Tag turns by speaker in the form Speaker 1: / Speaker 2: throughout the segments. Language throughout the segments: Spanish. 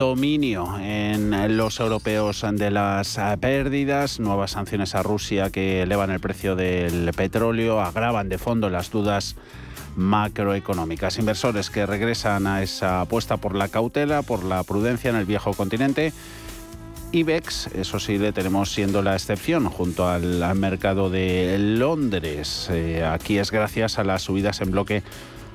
Speaker 1: dominio en los europeos de las pérdidas, nuevas sanciones a Rusia que elevan el precio del petróleo, agravan de fondo las dudas macroeconómicas. Inversores que regresan a esa apuesta por la cautela, por la prudencia en el viejo continente. IBEX, eso sí, le tenemos siendo la excepción junto al, mercado de Londres. Eh, aquí es gracias a las subidas en bloque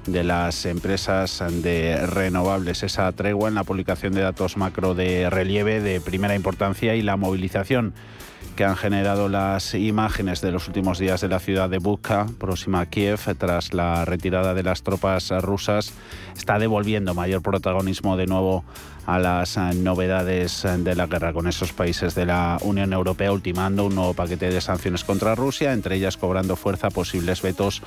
Speaker 1: de las empresas de renovables, esa tregua en la publicación de datos macro de relieve de primera importancia y la movilización que han generado las imágenes de los últimos días de la ciudad de Buka, próxima a Kiev, tras la retirada de las tropas rusas, está devolviendo mayor protagonismo de nuevo a las novedades de la guerra con esos países de la Unión Europea, ultimando un nuevo paquete de sanciones contra Rusia, entre ellas cobrando fuerza posibles vetos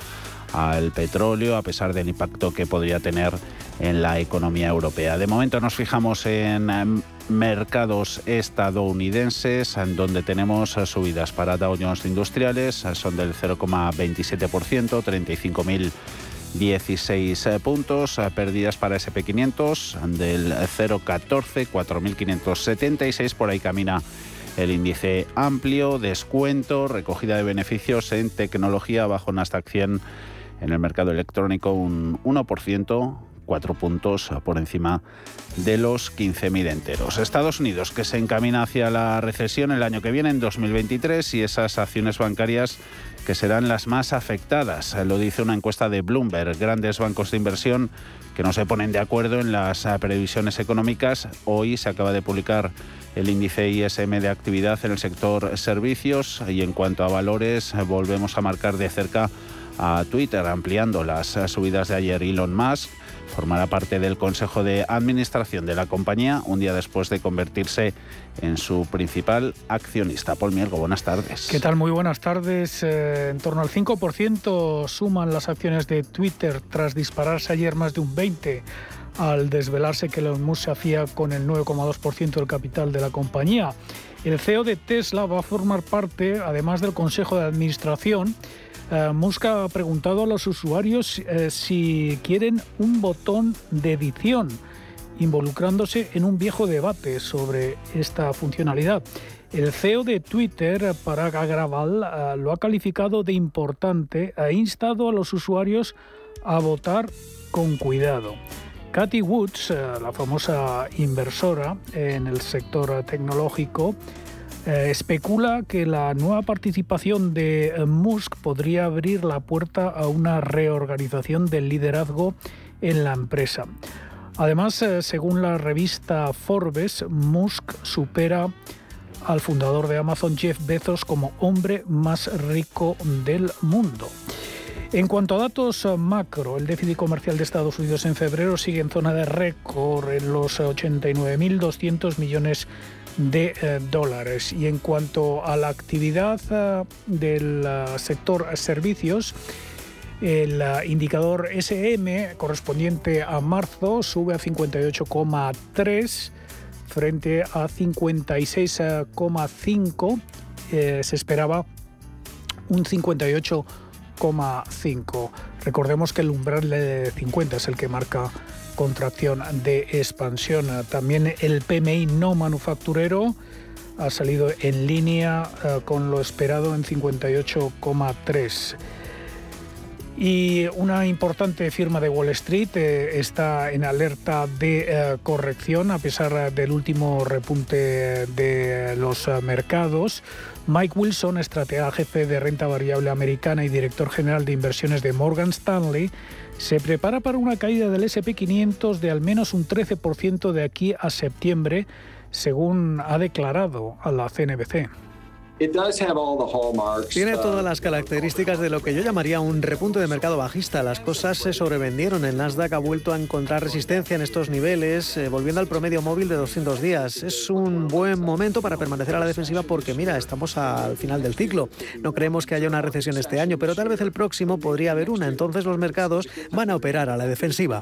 Speaker 1: al petróleo, a pesar del impacto que podría tener en la economía europea. De momento nos fijamos en em, mercados estadounidenses, en donde tenemos subidas. Para Dow Jones Industriales, son del 0,27%, 35.016 puntos, pérdidas para SP500 del 0,14, 4.576, por ahí camina el índice amplio, descuento, recogida de beneficios en tecnología bajo Nasdaq 100 en el mercado electrónico un 1%, cuatro puntos por encima de los 15.000 enteros. Estados Unidos, que se encamina hacia la recesión el año que viene, en 2023, y esas acciones bancarias que serán las más afectadas. Lo dice una encuesta de Bloomberg. Grandes bancos de inversión que no se ponen de acuerdo en las previsiones económicas. Hoy se acaba de publicar el índice ISM de actividad en el sector servicios y en cuanto a valores volvemos a marcar de cerca a Twitter, ampliando las subidas de ayer. Elon Musk formará parte del Consejo de Administración de la compañía un día después de convertirse en su principal accionista. Paul Mielgo, buenas tardes.
Speaker 2: ¿Qué tal? Muy buenas tardes. Eh, en torno al 5% suman las acciones de Twitter tras dispararse ayer más de un 20% al desvelarse que Elon Musk se hacía con el 9,2% del capital de la compañía. El CEO de Tesla va a formar parte, además del Consejo de Administración, eh, Musk ha preguntado a los usuarios eh, si quieren un botón de edición, involucrándose en un viejo debate sobre esta funcionalidad. El CEO de Twitter, Parag Agrawal, eh, lo ha calificado de importante e instado a los usuarios a votar con cuidado. Cathy Woods, la famosa inversora en el sector tecnológico, eh, especula que la nueva participación de eh, Musk podría abrir la puerta a una reorganización del liderazgo en la empresa. Además, eh, según la revista Forbes, Musk supera al fundador de Amazon, Jeff Bezos, como hombre más rico del mundo. En cuanto a datos macro, el déficit comercial de Estados Unidos en febrero sigue en zona de récord en los 89.200 millones de eh, dólares. Y en cuanto a la actividad eh, del eh, sector servicios, el indicador SM correspondiente a marzo sube a 58,3 frente a 56,5. se esperaba un 58,5. Recordemos que el umbral de 50 es el que marca contracción de expansión. También el PMI no manufacturero ha salido en línea eh, con lo esperado en 58,3. Y una importante firma de Wall Street eh, está en alerta de eh, corrección a pesar del último repunte de los mercados. Mike Wilson, estratega jefe de renta variable americana y director general de inversiones de Morgan Stanley, se prepara para una caída del SP500 de al menos un 13% de aquí a septiembre, según ha declarado a la CNBC.
Speaker 3: Tiene todas las características de lo que yo llamaría un repunte de mercado bajista. Las cosas se sobrevendieron. El Nasdaq ha vuelto a encontrar resistencia en estos niveles, eh, volviendo al promedio móvil de 200 días. Es un buen momento para permanecer a la defensiva porque, mira, estamos al final del ciclo. No creemos que haya una recesión este año, pero tal vez el próximo podría haber una. Entonces los mercados van a operar a la defensiva.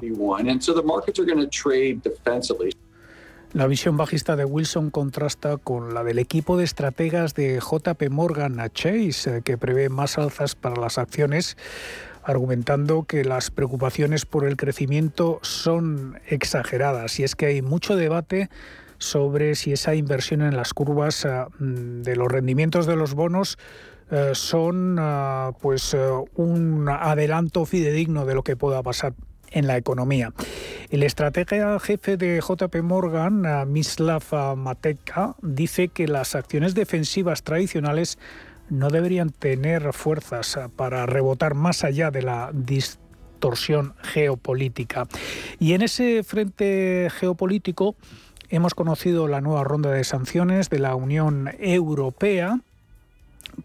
Speaker 2: La visión bajista de Wilson contrasta con la del equipo de estrategas de JP Morgan Chase, eh, que prevé más alzas para las acciones argumentando que las preocupaciones por el crecimiento son exageradas. Y es que hay mucho debate sobre si esa inversión en las curvas mm, de los rendimientos de los bonos eh, son ah, pues eh, un adelanto fidedigno de lo que pueda pasar en la economía. El estratega jefe de JP Morgan, Mislav Mateka, dice que las acciones defensivas tradicionales no deberían tener fuerzas para rebotar más allá de la distorsión geopolítica. Y en ese frente geopolítico, Hemos conocido la nueva ronda de sanciones de la Unión Europea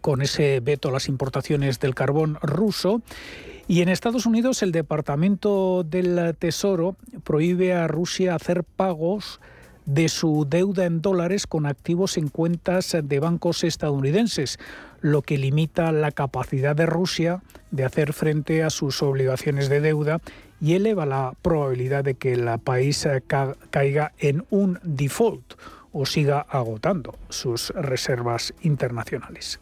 Speaker 2: con ese veto a las importaciones del carbón ruso. Y en Estados Unidos el Departamento del Tesoro prohíbe a Rusia hacer pagos de su deuda en dólares con activos en cuentas de bancos estadounidenses, lo que limita la capacidad de Rusia de hacer frente a sus obligaciones de deuda y eleva la probabilidad de que el país caiga en un default o siga agotando sus reservas internacionales.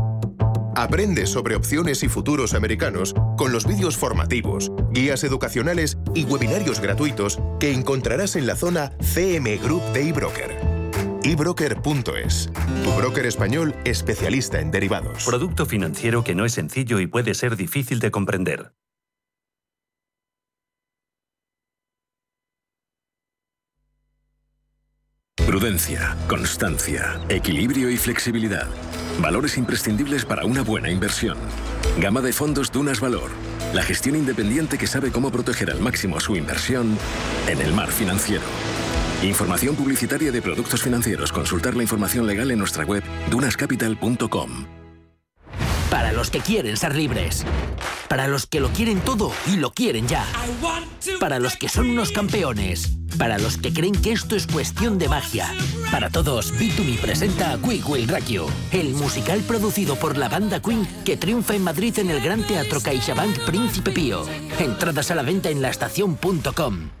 Speaker 4: Aprende sobre opciones y futuros americanos con los vídeos formativos, guías educacionales y webinarios gratuitos que encontrarás en la zona CM Group de eBroker. eBroker.es, tu broker español especialista en derivados.
Speaker 5: Producto financiero que no es sencillo y puede ser difícil de comprender.
Speaker 6: Prudencia, constancia, equilibrio y flexibilidad. Valores imprescindibles para una buena inversión. Gama de fondos Dunas Valor. La gestión independiente que sabe cómo proteger al máximo su inversión en el mar financiero. Información publicitaria de productos financieros. Consultar la información legal en nuestra web dunascapital.com.
Speaker 7: Para los que quieren ser libres. Para los que lo quieren todo y lo quieren ya. Para los que son unos campeones. Para los que creen que esto es cuestión de magia. Para todos, B2B presenta a Quick Will Rock el musical producido por la banda Queen que triunfa en Madrid en el Gran Teatro CaixaBank Príncipe Pío. Entradas a la venta en laestacion.com.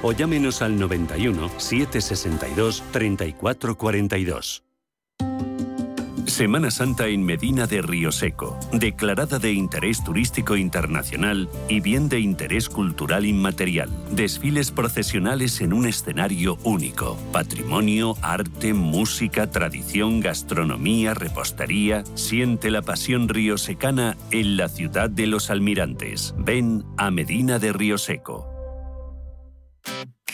Speaker 5: o llámenos al 91 762 3442. Semana Santa en Medina de Río Seco, declarada de interés turístico internacional y bien de interés cultural inmaterial. Desfiles procesionales en un escenario único. Patrimonio, arte, música, tradición, gastronomía, repostería. Siente la pasión riosecana en la ciudad de los almirantes. Ven a Medina de Río Seco.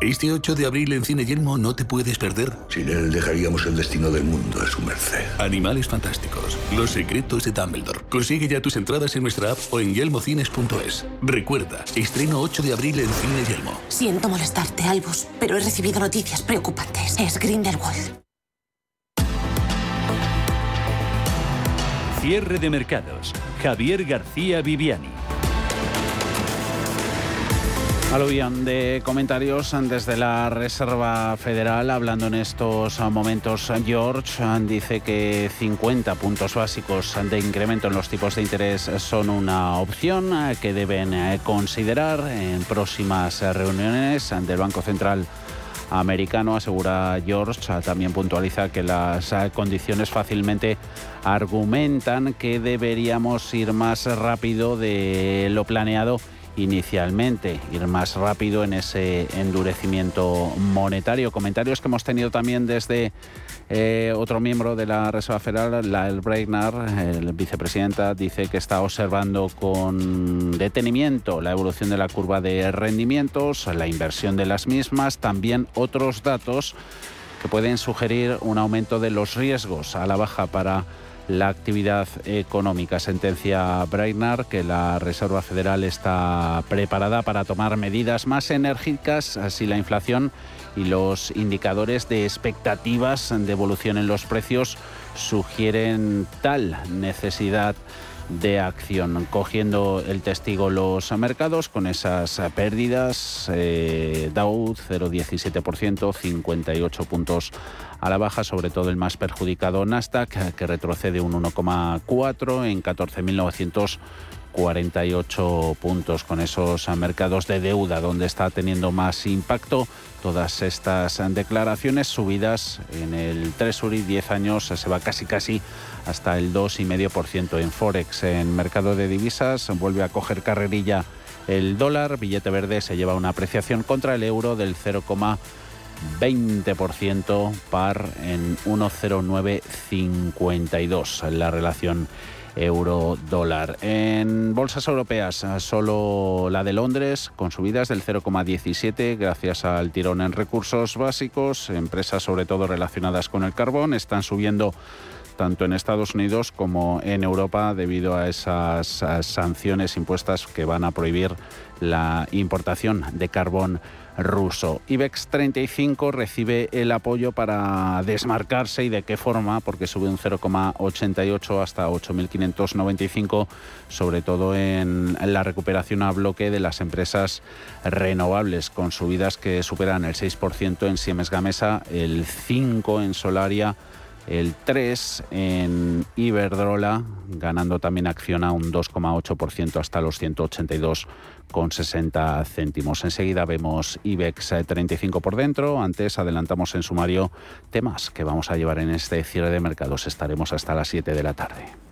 Speaker 8: Este 8 de abril en Cine Yelmo no te puedes perder.
Speaker 9: Sin él dejaríamos el destino del mundo a su merced.
Speaker 8: Animales fantásticos. Los secretos de Dumbledore. Consigue ya tus entradas en nuestra app o en yelmocines.es. Recuerda, estreno 8 de abril en Cine Yelmo.
Speaker 10: Siento molestarte, Albus, pero he recibido noticias preocupantes. Es Grindelwald.
Speaker 5: Cierre de mercados. Javier García Viviani.
Speaker 1: Aluvión de comentarios desde la Reserva Federal, hablando en estos momentos, George dice que 50 puntos básicos de incremento en los tipos de interés son una opción que deben considerar en próximas reuniones del Banco Central americano, asegura George. También puntualiza que las condiciones fácilmente argumentan que deberíamos ir más rápido de lo planeado inicialmente, ir más rápido en ese endurecimiento monetario. Comentarios que hemos tenido también desde eh, otro miembro de la Reserva Federal, Lael Breitner, el vicepresidenta, dice que está observando con detenimiento la evolución de la curva de rendimientos, la inversión de las mismas, también otros datos que pueden sugerir un aumento de los riesgos a la baja para la actividad económica. Sentencia Breitner que la Reserva Federal está preparada para tomar medidas más enérgicas si la inflación y los indicadores de expectativas de evolución en los precios sugieren tal necesidad de acción, cogiendo el testigo los mercados con esas pérdidas. Eh, Dow 0,17%, 58 puntos a la baja, sobre todo el más perjudicado Nasdaq, que retrocede un 1,4 en 14.948 puntos con esos mercados de deuda donde está teniendo más impacto todas estas declaraciones subidas en el Treasury 10 años se va casi casi hasta el 2,5% en Forex. En mercado de divisas vuelve a coger carrerilla el dólar, billete verde se lleva una apreciación contra el euro del 0,20% par en 1,0952 la relación euro-dólar. En bolsas europeas, solo la de Londres, con subidas del 0,17 gracias al tirón en recursos básicos. Empresas, sobre todo relacionadas con el carbón, están subiendo tanto en Estados Unidos como en Europa debido a esas sanciones impuestas que van a prohibir la importación de carbón ruso. IBEX 35 recibe el apoyo para desmarcarse y de qué forma, porque sube un 0,88 hasta 8.595, sobre todo en la recuperación a bloque de las empresas renovables, con subidas que superan el 6% en Siemens Gamesa, el 5% en Solaria, el 3 en Iberdrola, ganando también acción a un 2,8% hasta los 182,60 céntimos. Enseguida vemos IBEX 35 por dentro. Antes adelantamos en sumario temas que vamos a llevar en este cierre de mercados. Estaremos hasta las 7 de la tarde.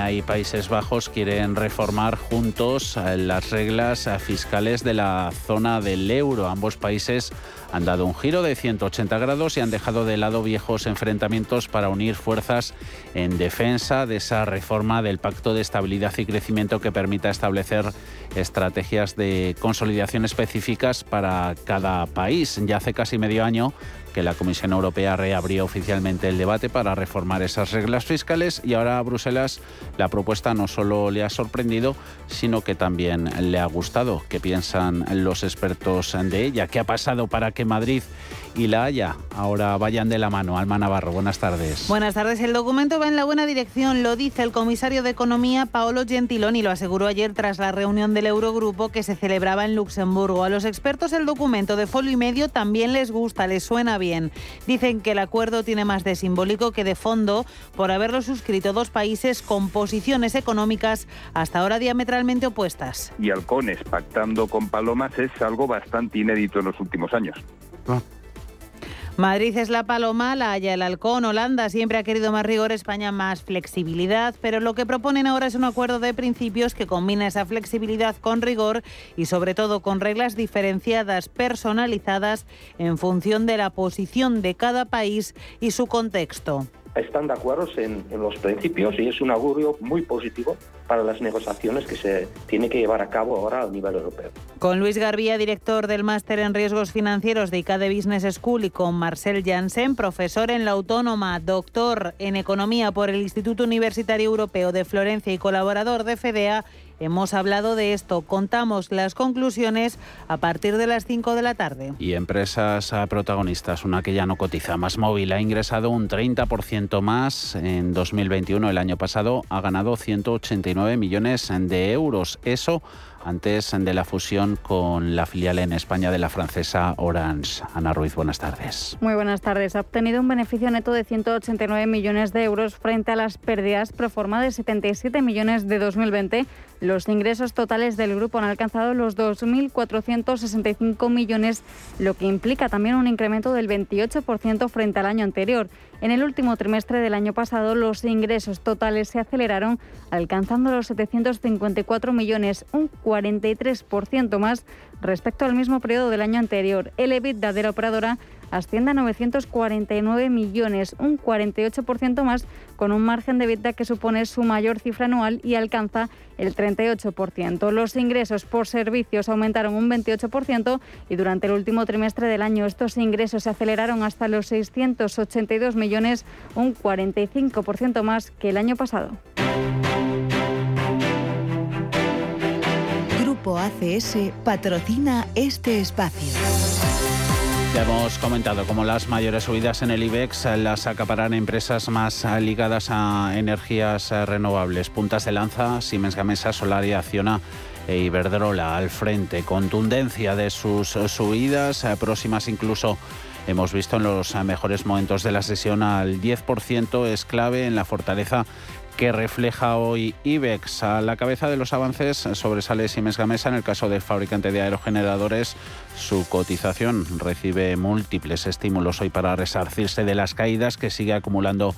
Speaker 1: España y Países Bajos quieren reformar juntos eh, las reglas eh, fiscales de la zona del euro. Ambos países han dado un giro de 180 grados y han dejado de lado viejos enfrentamientos para unir fuerzas en defensa de esa reforma del Pacto de Estabilidad y Crecimiento que permita establecer estrategias de consolidación específicas para cada país. Ya hace casi medio año que la Comisión Europea reabrió oficialmente el debate para reformar esas reglas fiscales y ahora a Bruselas la propuesta no solo le ha sorprendido, sino que también le ha gustado. ¿Qué piensan los expertos de ella? ¿Qué ha pasado para que Madrid y La Haya ahora vayan de la mano? Alma Navarro, buenas tardes.
Speaker 11: Buenas tardes. El documento va en la buena dirección, lo dice el comisario de Economía Paolo Gentiloni, lo aseguró ayer tras la reunión del Eurogrupo que se celebraba en Luxemburgo. A los expertos el documento de folio y medio también les gusta, les suena bien. Dicen que el acuerdo tiene más de simbólico que de fondo por haberlo suscrito dos países con posiciones económicas hasta ahora diametralmente opuestas.
Speaker 12: Y halcones pactando con palomas es algo bastante inédito en los últimos años. Ah.
Speaker 11: Madrid es la paloma, la Haya el halcón, Holanda siempre ha querido más rigor, España más flexibilidad, pero lo que proponen ahora es un acuerdo de principios que combina esa flexibilidad con rigor y sobre todo con reglas diferenciadas, personalizadas en función de la posición de cada país y su contexto.
Speaker 13: Están de acuerdo en, los principios y es un augurio muy positivo para las negociaciones que se tiene que llevar a cabo ahora a nivel europeo.
Speaker 11: Con Luis Garbía, director del Máster en Riesgos Financieros de ICADE Business School y con Marcel Janssen, profesor en la Autónoma, doctor en Economía por el Instituto Universitario Europeo de Florencia y colaborador de FEDEA, Hemos hablado de esto. Contamos las conclusiones a partir de las 5 de la tarde.
Speaker 1: Y empresas protagonistas, una que ya no cotiza, Más Móvil, ha ingresado un 30% más en 2021. El año pasado ha ganado 189 millones de euros. Eso antes de la fusión con la filial en España de la francesa Orange. Ana Ruiz, buenas tardes.
Speaker 14: Muy buenas tardes. Ha obtenido un beneficio neto de 189 millones de euros frente a las pérdidas pro forma de 77 millones de 2020. Los ingresos totales del grupo han alcanzado los 2.465 millones, lo que implica también un incremento del 28% frente al año anterior. En el último trimestre del año pasado, los ingresos totales se aceleraron, alcanzando los 754 millones, un 43% más respecto al mismo periodo del año anterior. El EBITDA de la operadora asciende a 949 millones, un 48% más, con un margen de EBITDA que supone su mayor cifra anual y alcanza el 38%. Los ingresos por servicios aumentaron un 28% y durante el último trimestre del año estos ingresos se aceleraron hasta los 682 millones, un 45% más que el año pasado.
Speaker 15: Grupo ACS patrocina este espacio.
Speaker 1: Ya hemos comentado cómo las mayores subidas en el IBEX las acaparan empresas más ligadas a energías renovables. Puntas de lanza, Siemens Gamesa, Solaria, Acciona e Iberdrola al frente. Contundencia de sus subidas, próximas incluso hemos visto en los mejores momentos de la sesión al 10% es clave en la fortaleza que refleja hoy IBEX. A la cabeza de los avances sobresale Siemens Gamesa. En el caso del fabricante de aerogeneradores, su cotización recibe múltiples estímulos hoy para resarcirse de las caídas que sigue acumulando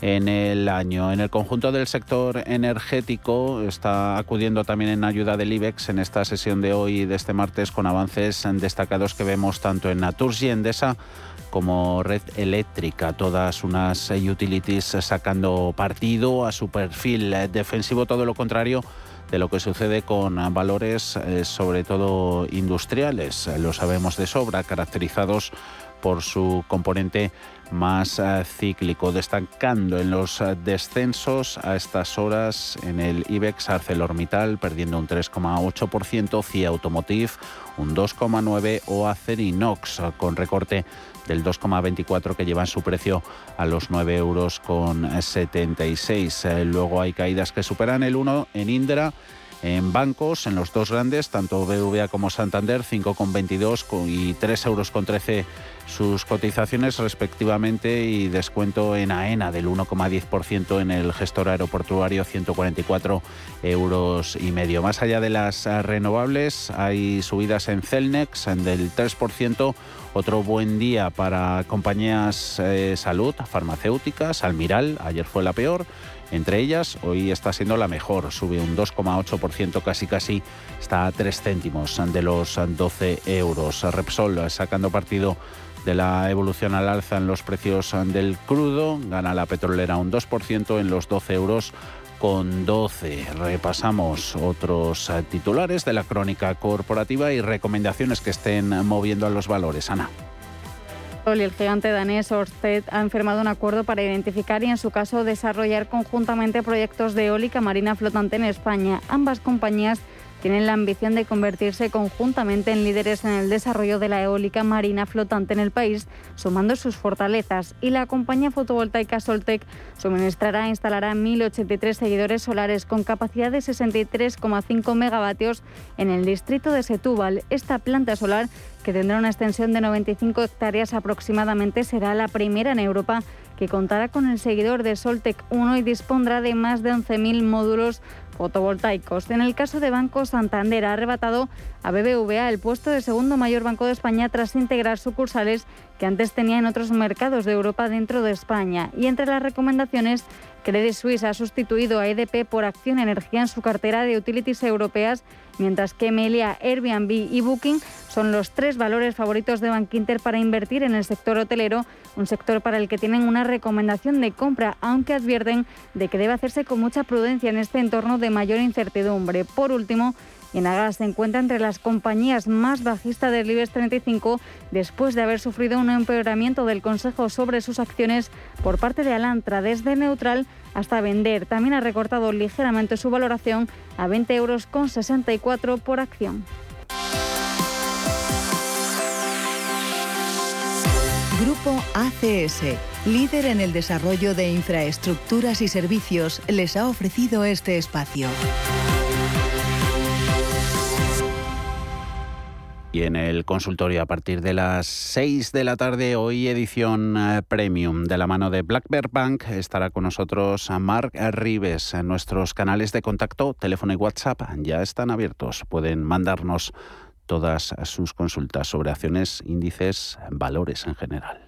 Speaker 1: en el año. En el conjunto del sector energético está acudiendo también en ayuda del IBEX en esta sesión de hoy, de este martes, con avances destacados que vemos tanto en Naturgy Endesa como red eléctrica, todas unas eh, utilities sacando partido a su perfil eh, defensivo, todo lo contrario de lo que sucede con valores eh, sobre todo industriales, lo sabemos de sobra, caracterizados por su componente más cíclico, destacando en los descensos a estas horas en el IBEX ArcelorMittal perdiendo un 3,8%, CIA Automotive un 2,9% o Acerinox con recorte del 2,24 que llevan su precio a los 9 euros con 76. Eh, luego hay caídas que superan el 1 en Indra en bancos, en los dos grandes, tanto BVA como Santander, 5,22 y 3 euros con 13 sus cotizaciones respectivamente y descuento en AENA del 1,10% en el gestor aeroportuario, 144 euros y medio. Más allá de las renovables, hay subidas en Celnex del 3%. Otro buen día para compañías eh, salud, farmacéuticas, Almiral, ayer fue la peor. Entre ellas, hoy está siendo la mejor, sube un 2,8%, casi casi está a 3 céntimos de los 12 euros. Repsol sacando partido de la evolución al alza en los precios del crudo, gana la petrolera un 2% en los 12 euros con 12. Repasamos otros titulares de la crónica corporativa y recomendaciones que estén moviendo a los valores. Ana
Speaker 14: el gigante danés Ørsted han firmado un acuerdo para identificar y, en su caso, desarrollar conjuntamente proyectos de eólica marina flotante en España. Ambas compañías tienen la ambición de convertirse conjuntamente en líderes en el desarrollo de la eólica marina flotante en el país, sumando sus fortalezas. Y la compañía fotovoltaica Soltec suministrará e instalará 1.083 seguidores solares con capacidad de 63,5 megavatios en el distrito de Setúbal. Esta planta solar, que tendrá una extensión de 95 hectáreas aproximadamente, será la primera en Europa que contará con el seguidor de Soltec 1 y dispondrá de más de 11.000 módulos fotovoltaicos. En el caso de Banco Santander ha arrebatado a BBVA el puesto de segundo mayor banco de España tras integrar sucursales que antes tenía en otros mercados de Europa dentro de España. Y entre las recomendaciones, Credit Suisse ha sustituido a EDP por Acción Energía en su cartera de utilities europeas, mientras que Melia, Airbnb y Booking son los tres valores favoritos de Bankinter para invertir en el sector hotelero, un sector para el que tienen una recomendación de compra, aunque advierten de que debe hacerse con mucha prudencia en este entorno de mayor incertidumbre. Por último, Enagas se encuentra entre las compañías más bajistas del IBEX 35 después de haber sufrido un empeoramiento del Consejo sobre sus acciones por parte de Alantra desde neutral hasta vender. También ha recortado ligeramente su valoración a 20 euros con 64 por acción.
Speaker 15: Grupo ACS, líder en el desarrollo de infraestructuras y servicios, les ha ofrecido este espacio.
Speaker 1: Y en el consultorio a partir de las 6 de la tarde, hoy edición eh, premium de la mano de Black Bank, estará con nosotros Mark Rives. Nuestros canales de contacto, teléfono y WhatsApp ya están abiertos. Pueden mandarnos todas sus consultas sobre acciones, índices, valores en general.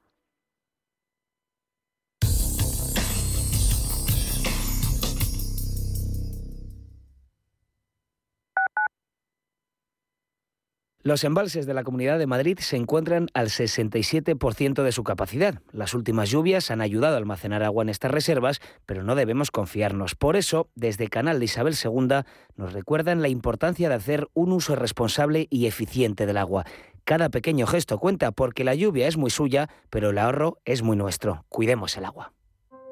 Speaker 16: Los embalses de la Comunidad de Madrid se encuentran al 67% de su capacidad. Las últimas lluvias han ayudado a almacenar agua en estas reservas, pero no debemos confiarnos. Por eso, desde Canal de Isabel II nos recuerdan la importancia de hacer un uso responsable y eficiente del agua. Cada pequeño gesto cuenta porque la lluvia es muy suya, pero el ahorro es muy nuestro. Cuidemos el agua.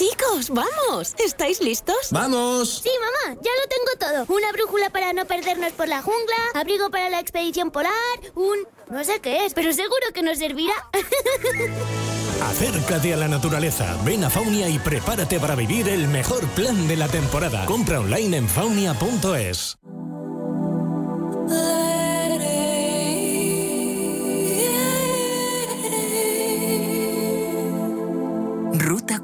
Speaker 17: Chicos, vamos. ¿Estáis listos?
Speaker 18: ¡Vamos!
Speaker 19: Sí, mamá, ya lo tengo todo. Una brújula para no perdernos por la jungla, abrigo para la expedición polar, un... no sé qué es, pero seguro que nos servirá.
Speaker 20: Acércate a la naturaleza, ven a Faunia y prepárate para vivir el mejor plan de la temporada. Compra online en faunia.es.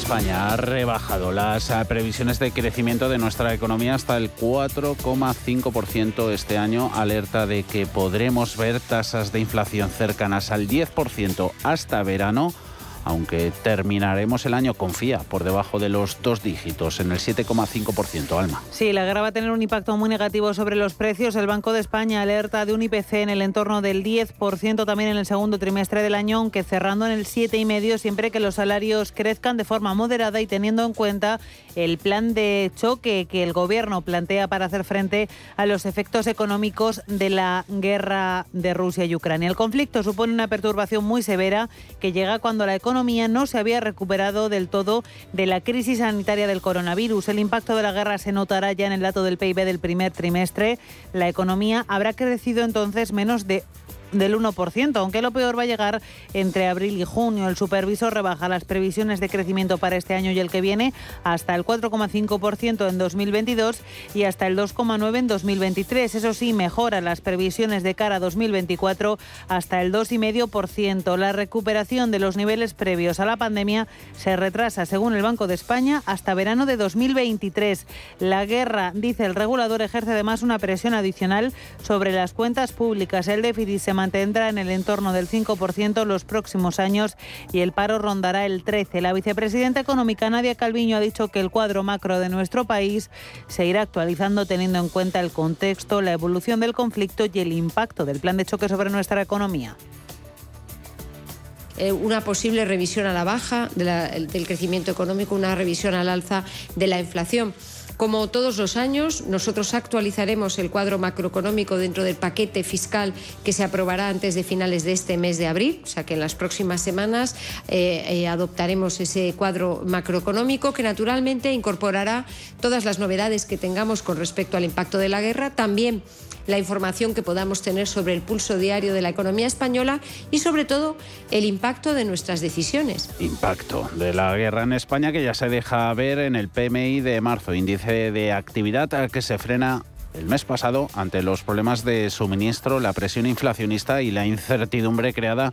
Speaker 1: España ha rebajado las eh, previsiones de crecimiento de nuestra economía hasta el 4,5% este año, alerta de que podremos ver tasas de inflación cercanas al 10% hasta verano aunque terminaremos el año, confía, por debajo de los dos dígitos, en el 7,5%, Alma.
Speaker 11: Sí, la guerra va a tener un impacto muy negativo sobre los precios. El Banco de España alerta de un IPC en el entorno del 10% también en el segundo trimestre del año, aunque cerrando en el 7,5% siempre que los salarios crezcan de forma moderada y teniendo en cuenta el plan de choque que el Gobierno plantea para hacer frente a los efectos económicos de la guerra de Rusia y Ucrania. El conflicto supone una perturbación muy severa que llega cuando la economía no se había recuperado del todo de la crisis sanitaria del coronavirus. El impacto de la guerra se notará ya en el dato del PIB del primer trimestre. La economía habrá crecido entonces menos de del 1%, aunque lo peor va a llegar entre abril y junio. El supervisor rebaja las previsiones de crecimiento para este año y el que viene hasta el 4,5% en 2022 y hasta el 2,9% en 2023. Eso sí, mejora las previsiones de cara a 2024 hasta el 2,5%. La recuperación de los niveles previos a la pandemia se retrasa, según el Banco de España, hasta verano de 2023. La guerra, dice el regulador, ejerce además una presión adicional sobre las cuentas públicas. El déficit se mantendrá en el entorno del 5% los próximos años y el paro rondará el 13%. La vicepresidenta económica Nadia Calviño ha dicho que el cuadro macro de nuestro país se irá actualizando teniendo en cuenta el contexto, la evolución del conflicto y el impacto del plan de choque sobre nuestra economía
Speaker 21: eh, una posible revisión a la baja del crecimiento económico, una revisión al alza de la inflación. Como todos los años, nosotros actualizaremos el cuadro macroeconómico dentro del paquete fiscal que se aprobará antes de finales de este mes de abril, o sea que en las próximas semanas eh, eh, adoptaremos ese cuadro macroeconómico que naturalmente incorporará todas las novedades que tengamos con respecto al impacto de la guerra, también la información que podamos tener sobre el pulso diario de la economía española y sobre todo el impacto de nuestras decisiones.
Speaker 1: Impacto de la guerra en España que ya se deja ver en el PMI de marzo, índice de actividad que se frena el mes pasado ante los problemas de suministro, la presión inflacionista y la incertidumbre creada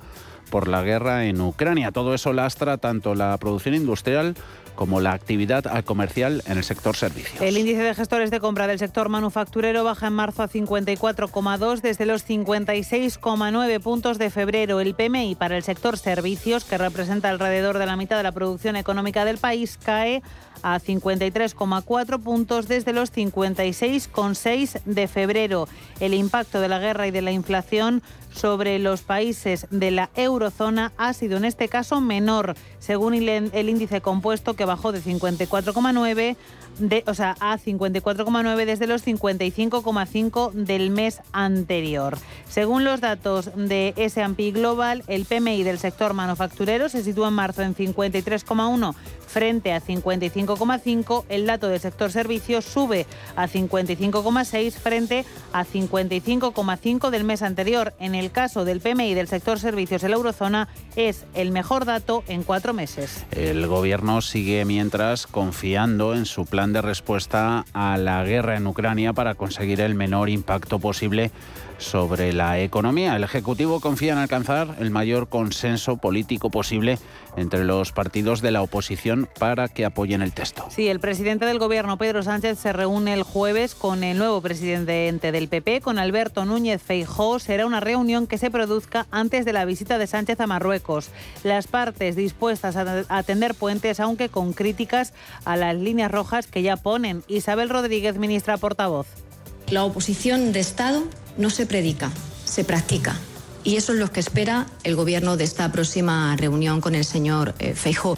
Speaker 1: por la guerra en Ucrania. Todo eso lastra tanto la producción industrial como la actividad comercial en el sector servicios.
Speaker 11: El índice de gestores de compra del sector manufacturero baja en marzo a 54,2 desde los 56,9 puntos de febrero. El PMI para el sector servicios, que representa alrededor de la mitad de la producción económica del país, cae a 53,4 puntos desde los 56,6 de febrero. El impacto de la guerra y de la inflación sobre los países de la eurozona ha sido en este caso menor, según el índice compuesto que bajó de 54,9 de, o sea, a 54,9 desde los 55,5 del mes anterior. Según los datos de S&P Global, el PMI del sector manufacturero se sitúa en marzo en 53,1 frente a 55,5. El dato del sector servicios sube a 55,6 frente a 55,5 del mes anterior. En el caso del PMI del sector servicios en la eurozona es el mejor dato en cuatro meses.
Speaker 1: El gobierno sigue mientras confiando en su plan de respuesta a la guerra en Ucrania para conseguir el menor impacto posible sobre la economía. El Ejecutivo confía en alcanzar el mayor consenso político posible entre los partidos de la oposición para que apoyen el texto.
Speaker 11: Sí, el presidente del Gobierno, Pedro Sánchez, se reúne el jueves con el nuevo presidente del PP, con Alberto Núñez Feijó. Será una reunión que se produzca antes de la visita de Sánchez a Marruecos. Las partes dispuestas a atender puentes, aunque con críticas a las líneas rojas que ya ponen. Isabel Rodríguez, ministra portavoz.
Speaker 22: La oposición de Estado no se predica, se practica. Y eso es lo que espera el gobierno de esta próxima reunión con el señor eh, Feijóo.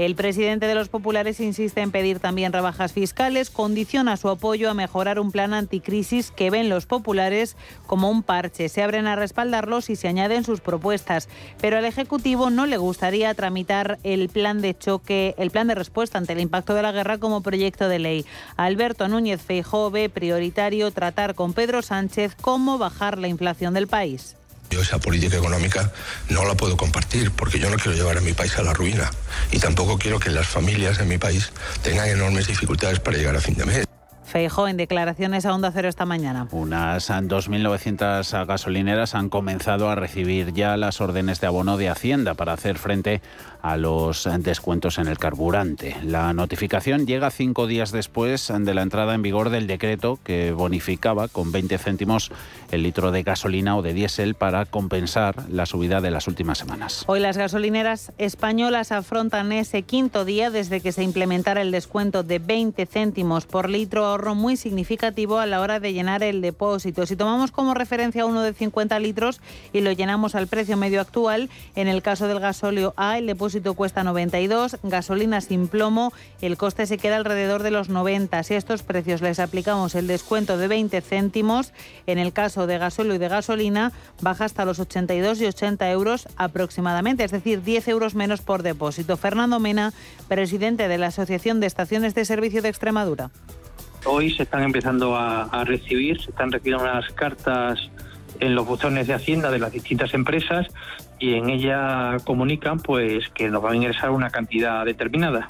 Speaker 11: El presidente de los populares insiste en pedir también rebajas fiscales, condiciona su apoyo a mejorar un plan anticrisis que ven los populares como un parche. Se abren a respaldarlo si se añaden sus propuestas, pero al Ejecutivo no le gustaría tramitar el plan de choque, el plan de respuesta ante el impacto de la guerra como proyecto de ley. Alberto Núñez Feijóo ve prioritario tratar con Pedro Sánchez cómo bajar la inflación del país.
Speaker 23: Yo esa política económica no la puedo compartir porque yo no quiero llevar a mi país a la ruina y tampoco quiero que las familias en mi país tengan enormes dificultades para llegar a fin de mes.
Speaker 11: Feijó en declaraciones a Onda Cero esta mañana.
Speaker 1: Unas 2.900 gasolineras han comenzado a recibir ya las órdenes de abono de Hacienda para hacer frente a los descuentos en el carburante. La notificación llega cinco días después de la entrada en vigor del decreto que bonificaba con 20 céntimos el litro de gasolina o de diésel para compensar la subida de las últimas semanas.
Speaker 11: Hoy las gasolineras españolas afrontan ese quinto día desde que se implementara el descuento de 20 céntimos por litro, ahorro muy significativo a la hora de llenar el depósito. Si tomamos como referencia uno de 50 litros y lo llenamos al precio medio actual, en el caso del gasóleo A, el depósito cuesta 92, gasolina sin plomo, el coste se queda alrededor de los 90. Si a estos precios les aplicamos el descuento de 20 céntimos, en el caso de gasóleo y de gasolina, baja hasta los 82 y 80 euros aproximadamente, es decir, 10 euros menos por depósito. Fernando Mena, presidente de la Asociación de Estaciones de Servicio de Extremadura.
Speaker 24: Hoy se están empezando a, a recibir, se están recibiendo unas cartas en los buzones de Hacienda de las distintas empresas y en ella comunican pues que nos va a ingresar una cantidad determinada.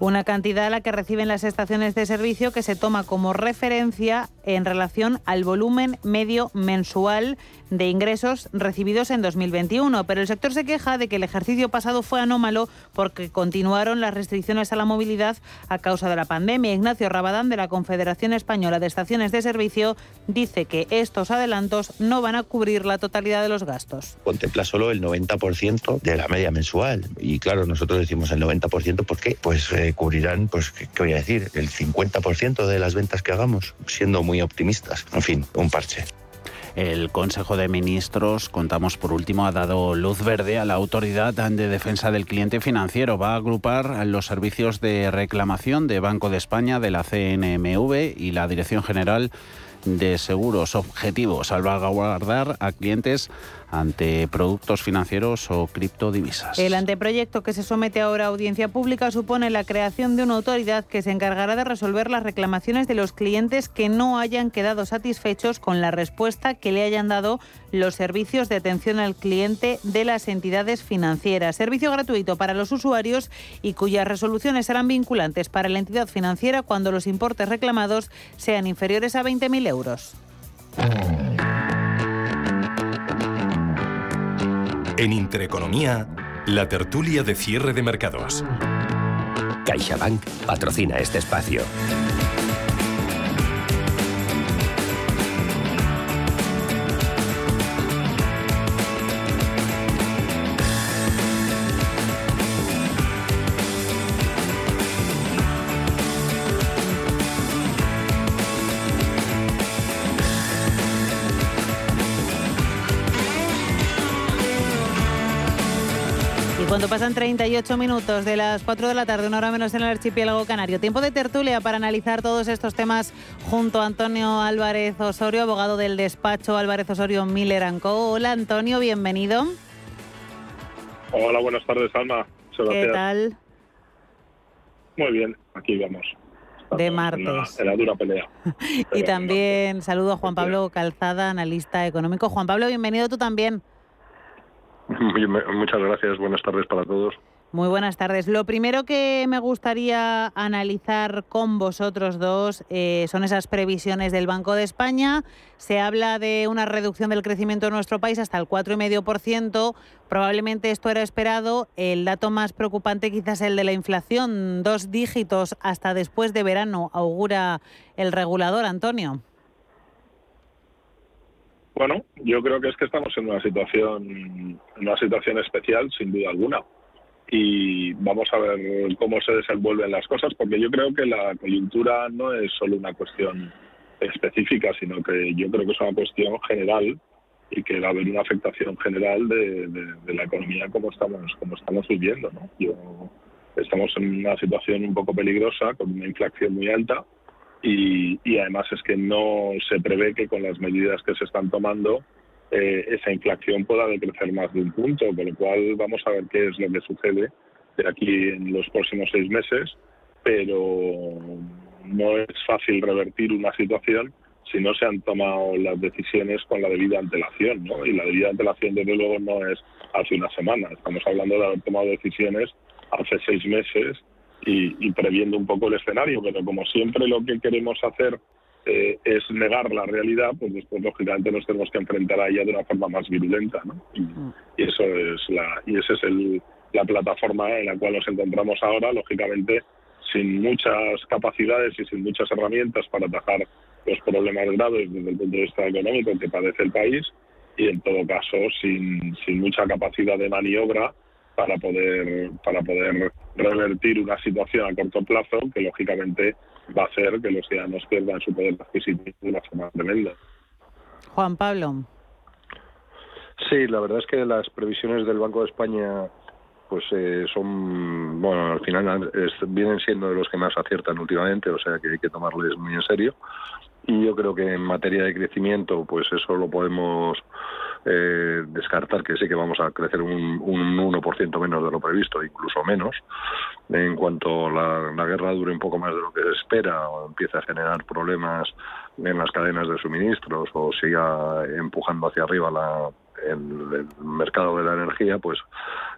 Speaker 11: Una cantidad a la que reciben las estaciones de servicio que se toma como referencia en relación al volumen medio mensual de ingresos recibidos en 2021. Pero el sector se queja de que el ejercicio pasado fue anómalo porque continuaron las restricciones a la movilidad a causa de la pandemia. Ignacio Rabadán, de la Confederación Española de Estaciones de Servicio, dice que estos adelantos no van a cubrir la totalidad de los gastos.
Speaker 25: Contempla solo el 90% de la media mensual. Y claro, nosotros decimos el 90% porque pues eh, cubrirán, pues, ¿qué, ¿qué voy a decir? El 50% de las ventas que hagamos, siendo muy optimistas. En fin, un parche.
Speaker 1: El Consejo de Ministros, contamos por último, ha dado luz verde a la Autoridad de Defensa del Cliente Financiero. Va a agrupar los servicios de reclamación de Banco de España, de la CNMV y la Dirección General de Seguros. Objetivo, salvaguardar a clientes ante productos financieros o criptodivisas.
Speaker 11: El anteproyecto que se somete ahora a audiencia pública supone la creación de una autoridad que se encargará de resolver las reclamaciones de los clientes que no hayan quedado satisfechos con la respuesta que le hayan dado los servicios de atención al cliente de las entidades financieras. Servicio gratuito para los usuarios y cuyas resoluciones serán vinculantes para la entidad financiera cuando los importes reclamados sean inferiores a 20.000 euros.
Speaker 20: En Intereconomía, la tertulia de cierre de mercados.
Speaker 26: CaixaBank patrocina este espacio.
Speaker 11: Pasan 38 minutos de las 4 de la tarde, una hora menos en el archipiélago canario, tiempo de tertulia para analizar todos estos temas junto a Antonio Álvarez Osorio, abogado del despacho Álvarez Osorio Miller Co. Hola Antonio, bienvenido.
Speaker 27: Hola, buenas tardes, Alma.
Speaker 11: ¿Qué tal?
Speaker 27: Muy bien, aquí vamos.
Speaker 11: De
Speaker 27: En la,
Speaker 11: martes.
Speaker 27: en la dura pelea.
Speaker 11: Y también saludo a Juan Pablo Calzada, analista económico. Juan Pablo, bienvenido tú también.
Speaker 27: Muchas gracias, buenas tardes para todos.
Speaker 11: Muy buenas tardes. Lo primero que me gustaría analizar con vosotros dos eh, son esas previsiones del Banco de España. Se habla de una reducción del crecimiento en nuestro país hasta el 4,5%. Probablemente esto era esperado. El dato más preocupante quizás el de la inflación. Dos dígitos hasta después de verano, augura el regulador, Antonio.
Speaker 27: Bueno, yo creo que es que estamos en una situación, una situación especial, sin duda alguna. Y vamos a ver cómo se desenvuelven las cosas, porque yo creo que la coyuntura no es solo una cuestión específica, sino que yo creo que es una cuestión general y que va a haber una afectación general de, de- de la economía como estamos como estamos viviendo. ¿no? Yo, estamos en una situación un poco peligrosa, con una inflación muy alta, y, y además es que no se prevé que con las medidas que se están tomando eh, esa inflación pueda decrecer más de un punto, con lo cual vamos a ver qué es lo que sucede de aquí en los próximos seis meses, pero no es fácil revertir una situación si no se han tomado las decisiones con la debida antelación, ¿no? Y la debida antelación, desde luego, no es hace una semana. Estamos hablando de haber tomado decisiones hace seis meses y, previendo un poco el escenario, pero como siempre lo que queremos hacer eh, es negar la realidad, pues después lógicamente nos tenemos que enfrentar a ella de una forma más virulenta, ¿no? Y, mm. eso es la y ese es el, la plataforma en la cual nos encontramos ahora, lógicamente sin muchas capacidades y sin muchas herramientas para atajar los problemas graves desde el punto de vista económico que padece el país y en todo caso sin, sin mucha capacidad de maniobra para poder para poder revertir una situación a corto plazo que lógicamente va a hacer que los ciudadanos pierdan su poder adquisitivo de una forma tremenda.
Speaker 11: Juan Pablo.
Speaker 28: Sí, la verdad es que las previsiones del Banco de España pues eh, son, bueno, al final vienen siendo de los que más aciertan últimamente, o sea que hay que tomarles muy en serio. Y yo creo que en materia de crecimiento, pues eso lo podemos eh, descartar que sí que vamos a crecer un, un 1% menos de lo previsto, incluso menos. En cuanto la, la guerra dure un poco más de lo que se espera o empiece a generar problemas en las cadenas de suministros o siga empujando hacia arriba la, en el mercado de la energía, pues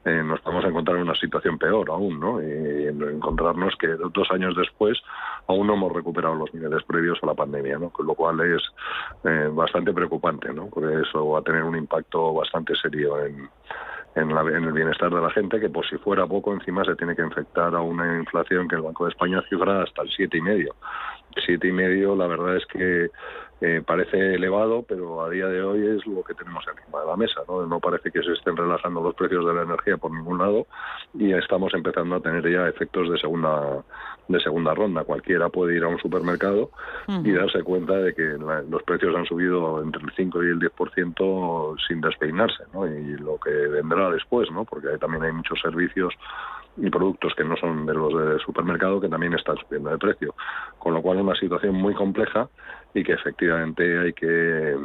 Speaker 28: eh, nos vamos a encontrar en una situación peor aún, ¿no? Y encontrarnos que dos años después aún no hemos recuperado los niveles previos a la pandemia, ¿no? Con lo cual es eh, bastante preocupante, ¿no? Porque eso va a tener un impacto bastante serio en, en, en, el bienestar de la gente, que por si fuera poco, encima se tiene que infectar a una inflación que el Banco de España cifra hasta el siete y medio. Siete y medio, la verdad es que eh, parece elevado, pero a día de hoy es lo que tenemos encima de la mesa. ¿no? no parece que se estén relajando los precios de la energía por ningún lado y estamos empezando a tener ya efectos de segunda de segunda ronda. Cualquiera puede ir a un supermercado y darse cuenta de que los precios han subido entre el 5 y el 10% sin despeinarse, ¿no? y lo que vendrá después, ¿no? porque también hay muchos servicios y productos que no son de los de supermercado que también están subiendo de precio. Con lo cual es una situación muy compleja y que efectivamente hay que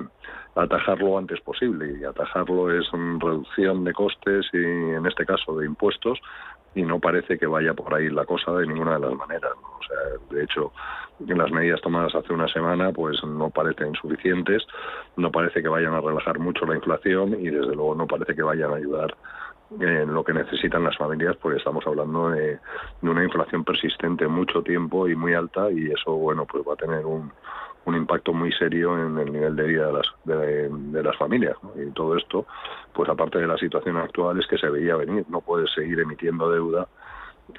Speaker 28: atajarlo lo antes posible. Y atajarlo es reducción de costes y en este caso de impuestos y no parece que vaya por ahí la cosa de ninguna de las maneras. O sea, de hecho, las medidas tomadas hace una semana pues no parecen suficientes, no parece que vayan a relajar mucho la inflación y desde luego no parece que vayan a ayudar en lo que necesitan las familias, porque estamos hablando de, una inflación persistente mucho tiempo y muy alta y eso, bueno, pues va a tener un, impacto muy serio en el nivel de vida de las, de, las familias. Y todo esto, pues aparte de la situación actual, es que se veía venir. No puedes seguir emitiendo deuda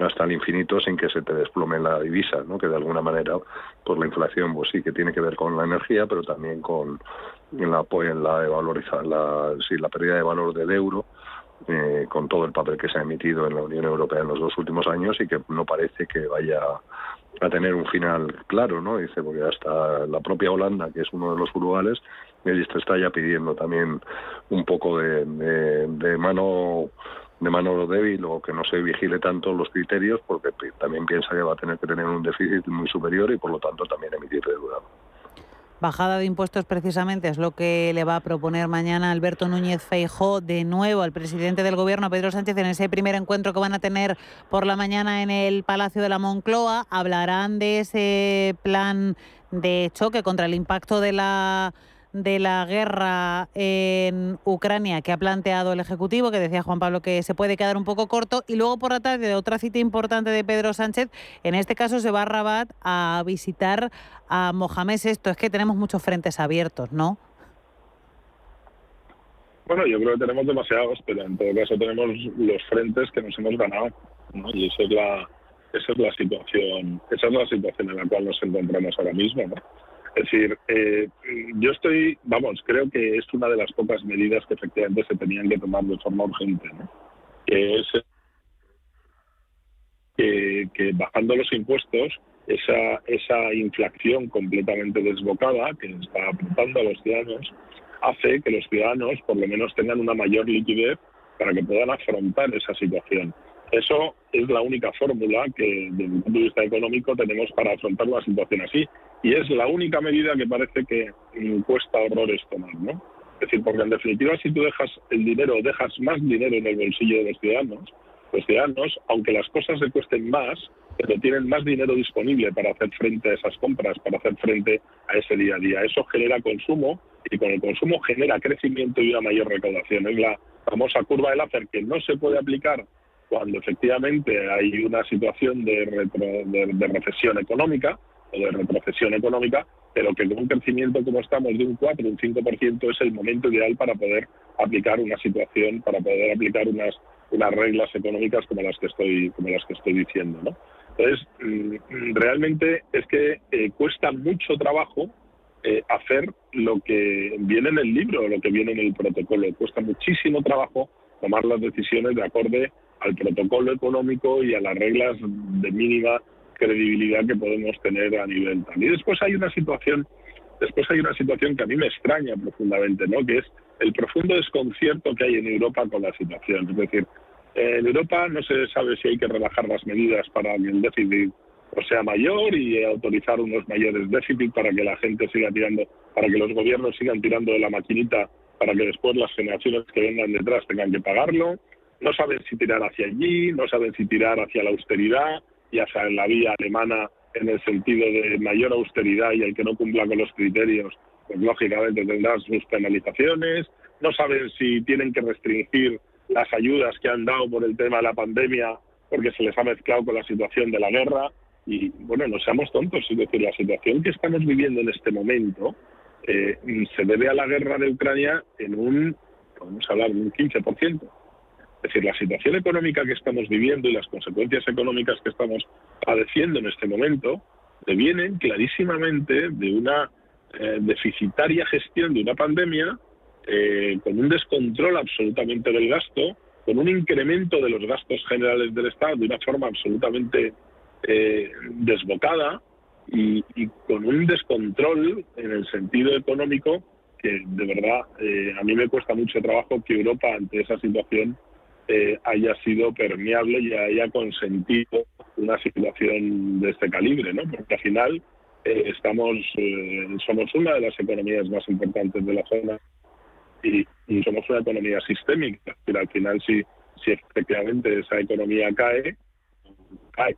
Speaker 28: hasta el infinito sin que se te desplome la divisa, ¿no? que de alguna manera, por la inflación, pues sí que tiene que ver con la energía, pero también con la, en la, la, sí, la pérdida de valor del euro eh, con todo el papel que se ha emitido en la Unión Europea en los dos últimos años y que no parece que vaya a tener un final claro, ¿no? Dice, porque hasta la propia Holanda, que es uno de los urugales, está ya pidiendo también un poco de, de, mano de mano débil o que no se vigile tanto los criterios porque también piensa que va a tener que tener un déficit muy superior y por lo tanto también emitir deuda.
Speaker 11: Bajada de impuestos precisamente es lo que le va a proponer mañana Alberto Núñez Feijó de nuevo al presidente del gobierno, Pedro Sánchez, en ese primer encuentro que van a tener por la mañana en el Palacio de la Moncloa. Hablarán de ese plan de choque contra el impacto de la de la guerra en Ucrania que ha planteado el Ejecutivo, que decía Juan Pablo que se puede quedar un poco corto, y luego por la tarde de otra cita importante de Pedro Sánchez, en este caso se va a Rabat a visitar a Mohamed Esto es que tenemos muchos frentes abiertos, ¿no?
Speaker 27: Bueno, yo creo que tenemos demasiados, pero en todo caso tenemos los frentes que nos hemos ganado, ¿no? Y esa es la esa es la situación, esa es la situación en la cual nos encontramos ahora mismo, ¿no? Es decir, eh, yo estoy, vamos, creo que es una de las pocas medidas que efectivamente se tenían que tomar de forma urgente, ¿no? que es que, bajando los impuestos, esa, esa inflación completamente desbocada que está apuntando a los ciudadanos, hace que los ciudadanos por lo menos tengan una mayor liquidez para que puedan afrontar esa situación. Eso es la única fórmula que, desde el punto de vista económico, tenemos para afrontar una situación así. Y es la única medida que parece que cuesta horrores tomar, ¿no? Es decir, porque en definitiva, si tú dejas el dinero, dejas más dinero en el bolsillo de los ciudadanos, los ciudadanos, aunque las cosas le cuesten más, pero tienen más dinero disponible para hacer frente a esas compras, para hacer frente a ese día a día. Eso genera consumo y con el consumo genera crecimiento y una mayor recaudación. Es la famosa curva del hacer que no se puede aplicar cuando efectivamente hay una situación de, de, recesión económica o de retrocesión económica, pero que con un crecimiento como estamos de un 4, un 5% es el momento ideal para poder aplicar una situación, para poder aplicar unas unas reglas económicas como las que estoy como las que estoy diciendo, ¿no? Entonces, mm, realmente es que eh, cuesta mucho trabajo eh, hacer lo que viene en el libro, lo que viene en el protocolo. Cuesta muchísimo trabajo tomar las decisiones de acorde al protocolo económico y a las reglas de mínima credibilidad que podemos tener a nivel tal. Y después hay una situación, después hay una situación que a mí me extraña profundamente, ¿no? Que es el profundo desconcierto que hay en Europa con la situación. Es decir, en Europa no se sabe si hay que relajar las medidas para que el déficit sea mayor y autorizar unos mayores déficits para que la gente siga tirando, para que los gobiernos sigan tirando de la maquinita para que después las generaciones que vengan detrás tengan que pagarlo. No saben si tirar hacia allí, no saben si tirar hacia la austeridad y hacia la vía alemana en el sentido de mayor austeridad y el que no cumpla con los criterios, pues lógicamente tendrá sus penalizaciones. No saben si tienen que restringir las ayudas que han dado por el tema de la pandemia porque se les ha mezclado con la situación de la guerra. Y bueno, no seamos tontos, es decir, la situación que estamos viviendo en este momento eh, se debe a la guerra de Ucrania en un, podemos hablar de un 15%. Es decir, la situación económica que estamos viviendo y las consecuencias económicas que estamos padeciendo en este momento devienen clarísimamente de una eh, deficitaria gestión de una pandemia eh, con un descontrol absolutamente del gasto, con un incremento de los gastos generales del Estado de una forma absolutamente eh, desbocada y, con un descontrol en el sentido económico que de verdad a mí me cuesta mucho trabajo que Europa ante esa situación haya sido permeable y haya consentido una situación de este calibre, ¿no? Porque al final estamos somos una de las economías más importantes de la zona y, somos una economía sistémica. Pero al final, si, si efectivamente esa economía cae, cae.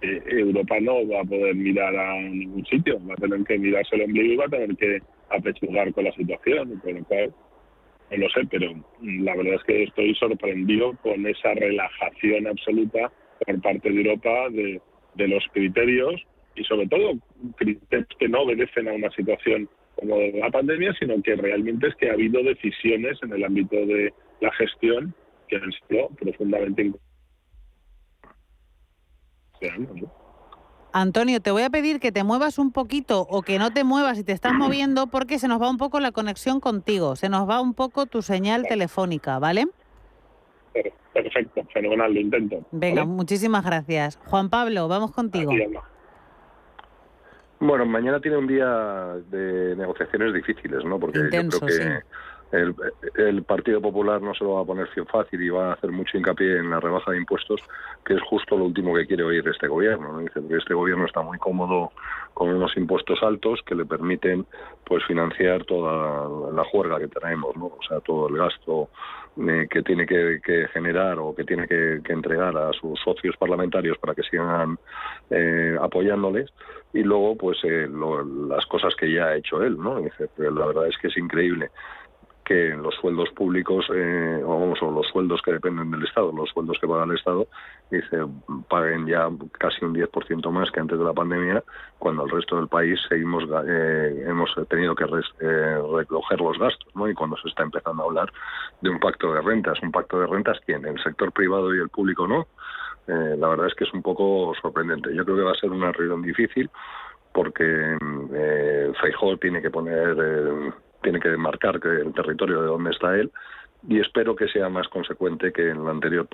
Speaker 27: Eh, Europa no va a poder mirar a ningún sitio, va a tener que mirarse el ombligo y va a tener que apechugar con la situación, con lo cual no lo sé, pero la verdad es que estoy sorprendido con esa relajación absoluta por parte de Europa de, los criterios y sobre todo criterios que no obedecen a una situación como la pandemia, sino que realmente es que ha habido decisiones en el ámbito de la gestión que han sido profundamente
Speaker 11: Antonio, te voy a pedir que te muevas un poquito o que no te muevas y te estás moviendo porque se nos va un poco la conexión contigo, se nos va un poco tu señal telefónica, ¿vale?
Speaker 27: Perfecto, fenomenal, lo intento.
Speaker 11: Venga, muchísimas gracias. Juan Pablo, vamos contigo.
Speaker 28: Bueno, mañana tiene un día de negociaciones difíciles, ¿no? Porque yo creo que el, Partido Popular no se lo va a poner fácil y va a hacer mucho hincapié en la rebaja de impuestos, que es justo lo último que quiere oír este gobierno. ¿no? Dice que este gobierno está muy cómodo con unos impuestos altos que le permiten pues financiar toda la juerga que tenemos, ¿no? O sea, todo el gasto eh, que tiene que, generar o que tiene que, entregar a sus socios parlamentarios para que sigan eh, apoyándoles y luego pues eh, las cosas que ya ha hecho él, ¿no? Dice, la verdad es que es increíble que los sueldos públicos, eh, o, los sueldos que dependen del Estado, los sueldos que paga el Estado, dice, paguen ya casi un 10% más que antes de la pandemia, cuando el resto del país seguimos eh, hemos tenido que eh, recoger los gastos, ¿no? Y cuando se está empezando a hablar de un pacto de rentas, un pacto de rentas, ¿quién? ¿El sector privado y el público no? Eh, la verdad es que es un poco sorprendente. Yo creo que va a ser una reunión difícil porque eh, Feijóo tiene que poner eh, tiene que marcar el territorio de donde está él y espero que sea más consecuente que el anterior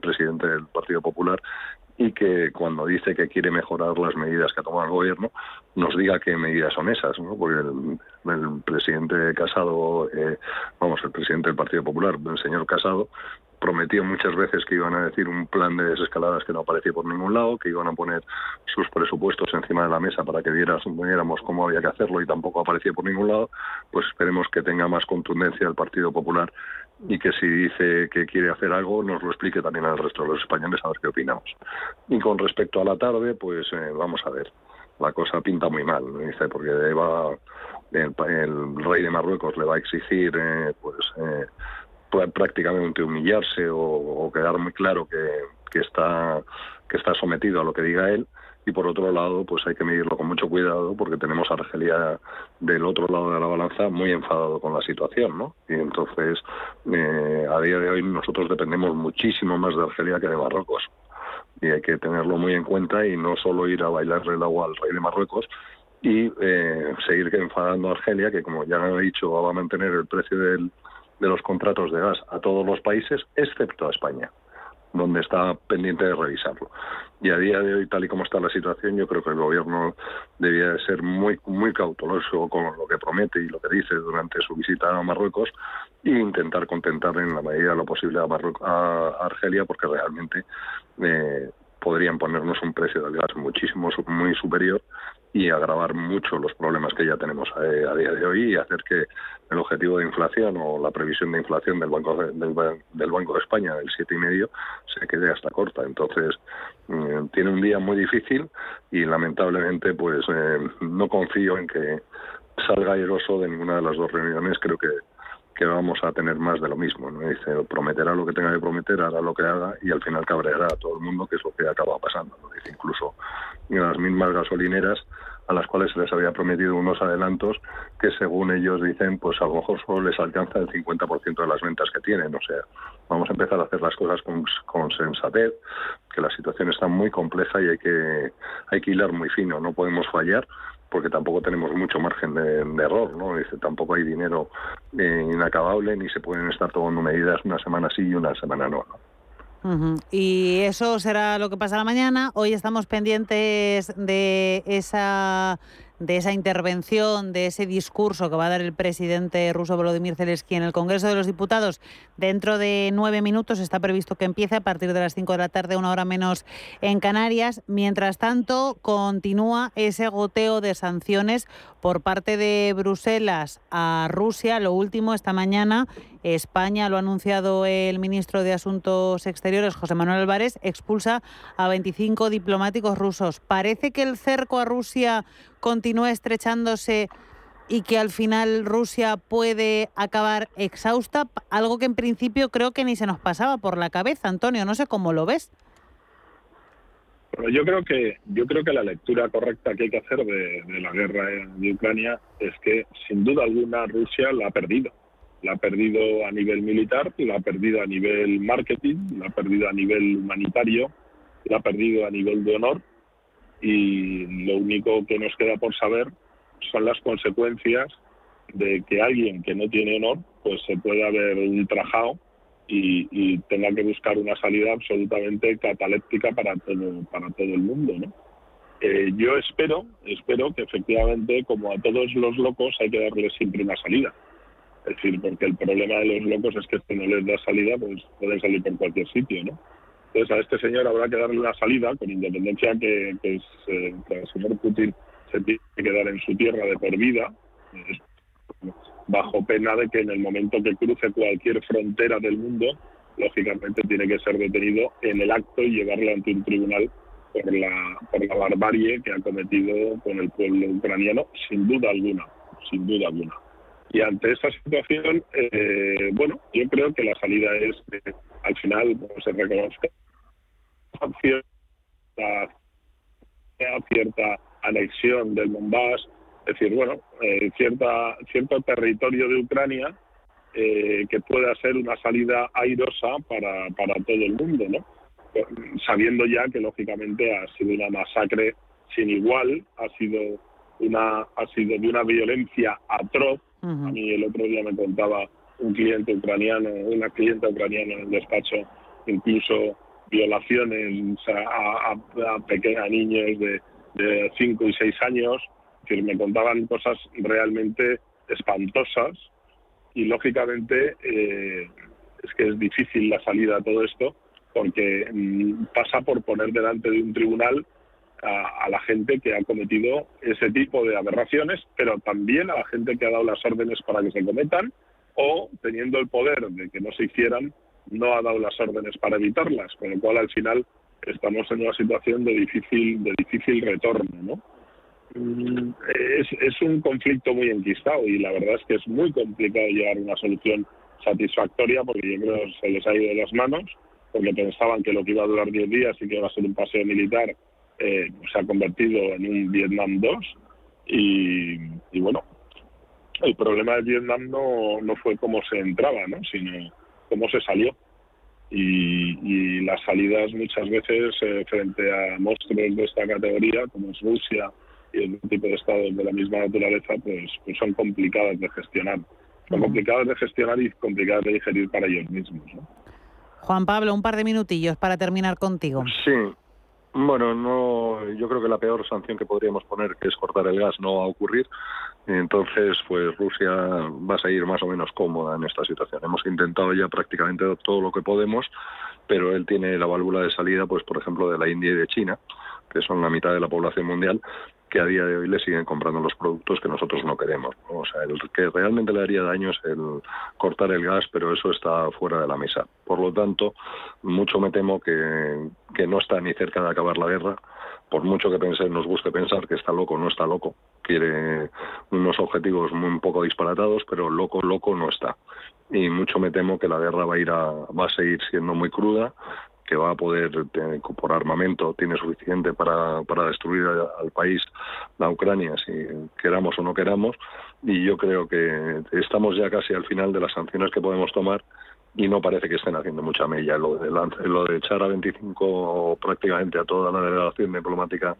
Speaker 28: presidente del Partido Popular y que cuando dice que quiere mejorar las medidas que ha tomado el gobierno, nos diga qué medidas son esas, ¿no? porque el, presidente Casado, eh, vamos, el presidente del Partido Popular, el señor Casado, prometió muchas veces que iban a decir un plan de desescaladas que no aparecía por ningún lado, que iban a poner sus presupuestos encima de la mesa para que viéramos cómo había que hacerlo y tampoco aparecía por ningún lado, pues esperemos que tenga más contundencia el Partido Popular y que si dice que quiere hacer algo nos lo explique también al resto de los españoles a ver qué opinamos. Y con respecto a la tarde, pues eh, vamos a ver. La cosa pinta muy mal, dice, porque el, rey de Marruecos le va a exigir eh, pues eh, prácticamente humillarse o, quedar muy claro que, está, que está sometido a lo que diga él. Y por otro lado, pues hay que medirlo con mucho cuidado porque tenemos a Argelia del otro lado de la balanza muy enfadado con la situación, ¿no? Y entonces, eh, a día de hoy nosotros dependemos muchísimo más de Argelia que de Marruecos y hay que tenerlo muy en cuenta y no solo ir a bailarle el agua al rey de Marruecos y eh, seguir enfadando a Argelia, que como ya he dicho va a mantener el precio del, de los contratos de gas a todos los países, excepto a España donde está pendiente de revisarlo. Y a día de hoy, tal y como está la situación, yo creo que el gobierno debía ser muy muy cauteloso con lo que promete y lo que dice durante su visita a Marruecos e intentar contentar en la medida de lo posible a, a Argelia, porque realmente eh, podrían ponernos un precio del gas muchísimo muy superior y agravar mucho los problemas que ya tenemos eh, a, día de hoy y hacer que el objetivo de inflación o la previsión de inflación del Banco de, del, Banco de España del siete y medio se quede hasta corta. Entonces mm, tiene un día muy difícil y lamentablemente pues eh, no confío en que salga airoso de ninguna de las dos reuniones. Creo que que vamos a tener más de lo mismo. ¿no? Dice, prometerá lo que tenga que prometer, hará lo que haga y al final cabreará a todo el mundo, que es lo que acaba pasando. ¿no? Dice, incluso las mismas gasolineras a las cuales se les había prometido unos adelantos que según ellos dicen, pues a lo mejor solo les alcanza el 50% de las ventas que tienen. O sea, vamos a empezar a hacer las cosas con, con, sensatez, que la situación está muy compleja y hay que, hay que hilar muy fino, no podemos fallar porque tampoco tenemos mucho margen de, error, ¿no? Dice, tampoco hay dinero eh, inacabable ni se pueden estar tomando medidas una semana sí y una semana no.
Speaker 11: Y eso será lo que pasará mañana. Hoy estamos pendientes de esa de esa intervención, de ese discurso que va a dar el presidente ruso Volodymyr Zelensky en el Congreso de los Diputados. Dentro de nueve minutos está previsto que empiece a partir de las cinco de la tarde, una hora menos en Canarias. Mientras tanto, continúa ese goteo de sanciones por parte de Bruselas a Rusia. Lo último, esta mañana, España, lo ha anunciado el ministro de Asuntos Exteriores, José Manuel Álvarez, expulsa a 25 diplomáticos rusos. Parece que el cerco a Rusia continúa estrechándose y que al final Rusia puede acabar exhausta, algo que en principio creo que ni se nos pasaba por la cabeza, Antonio, no sé cómo lo ves.
Speaker 27: Yo creo que yo creo que la lectura correcta que hay que hacer de, la guerra de Ucrania es que sin duda alguna Rusia la ha perdido. La ha perdido a nivel militar, la ha perdido a nivel marketing, la ha perdido a nivel humanitario, la ha perdido a nivel de honor y lo único que nos queda por saber son las consecuencias de que alguien que no tiene honor pues se pueda haber ultrajado y, tenga que buscar una salida absolutamente cataléptica para todo para todo el mundo ¿no? Eh, yo espero espero que efectivamente como a todos los locos hay que darles siempre una salida es decir porque el problema de los locos es que si no les da salida pues pueden salir por cualquier sitio no entonces a este señor habrá que darle una salida con independencia eh, que el señor Putin se tiene que quedar en su tierra de por vida bajo pena de que en el momento que cruce cualquier frontera del mundo, lógicamente tiene que ser detenido en el acto y llevarlo ante un tribunal por la, por la barbarie que ha cometido con el pueblo ucraniano, sin duda alguna, sin duda alguna. Y ante esa situación, eh, bueno, yo creo que la salida es que al final se reconozca cierta, cierta anexión del Donbass, es decir, bueno, eh, cierta, cierto territorio de Ucrania eh, que pueda ser una salida airosa para, para todo el mundo, ¿no? Sabiendo ya que lógicamente ha sido una masacre sin igual, ha sido una ha sido de una violencia atroz. A mí el otro día me contaba un cliente ucraniano, una clienta ucraniana en el despacho, incluso violaciones a, a, pequeños niños de, de 5 y 6 años, que me contaban cosas realmente espantosas. Y lógicamente eh, es que es difícil la salida a todo esto porque mm, pasa por poner delante de un tribunal a, la gente que ha cometido ese tipo de aberraciones, pero también a la gente que ha dado las órdenes para que se cometan o teniendo el poder de que no se hicieran, no ha dado las órdenes para evitarlas, con lo cual al final estamos en una situación de difícil, de difícil retorno, ¿no? Mm, es, es un conflicto muy enquistado y la verdad es que es muy complicado llegar a una solución satisfactoria porque yo creo que se les ha ido de las manos, porque pensaban que lo que iba a durar 10 días y que iba a ser un paseo militar eh, se ha convertido en un Vietnam 2 y, bueno, el problema de Vietnam no, no fue cómo se entraba, ¿no? sino cómo se salió. Y, las salidas muchas veces eh, frente a monstruos de esta categoría, como es Rusia y el tipo de estados de la misma naturaleza, pues, pues son complicadas de gestionar. Son complicadas de gestionar y complicadas de digerir para ellos mismos.
Speaker 11: Juan Pablo, un par de minutillos para terminar contigo.
Speaker 28: Sí, bueno, no, yo creo que la peor sanción que podríamos poner, que es cortar el gas, no va a ocurrir. Entonces, pues Rusia va a seguir más o menos cómoda en esta situación. Hemos intentado ya prácticamente todo lo que podemos, pero él tiene la válvula de salida, pues por ejemplo, de la India y de China, que son la mitad de la población mundial, que a día de hoy le siguen comprando los productos que nosotros no queremos. O sea, el que realmente le haría daño es el cortar el gas, pero eso está fuera de la mesa. Por lo tanto, mucho me temo que, que no está ni cerca de acabar la guerra, por mucho que pense, nos guste pensar que está loco, no está loco. Quiere unos objetivos muy poco disparatados, pero loco, loco no está. Y mucho me temo que la guerra va a ir a, va a seguir siendo muy cruda, que va a poder, por armamento, tiene suficiente para, para destruir al país, la Ucrania, si queramos o no queramos. Y yo creo que estamos ya casi al final de las sanciones que podemos tomar y no parece que estén haciendo mucha mella. Lo de, lo de echar a 25 prácticamente a toda la delegación diplomática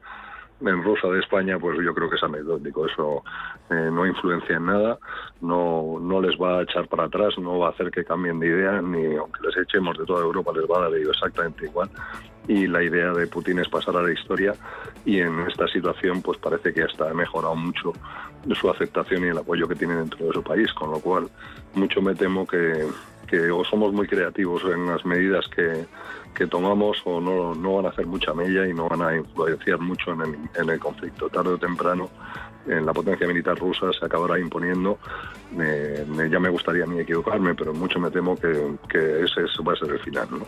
Speaker 28: en Rosa de España, pues yo creo que es anecdótico. Eso eh, no influencia en nada, no, no les va a echar para atrás, no va a hacer que cambien de idea, ni aunque les echemos de toda Europa, les va a dar exactamente igual. Y la idea de Putin es pasar a la historia y en esta situación pues parece que hasta ha mejorado mucho su aceptación y el apoyo que tiene dentro de su país, con lo cual mucho me temo que, que o somos muy creativos en las medidas que, que tomamos o no, no, van a hacer mucha mella y no van a influenciar mucho en el, en el conflicto. Tarde o temprano, en la potencia militar rusa se acabará imponiendo. ya me gustaría a mí equivocarme, pero mucho me temo que, que ese va a ser el final. ¿no?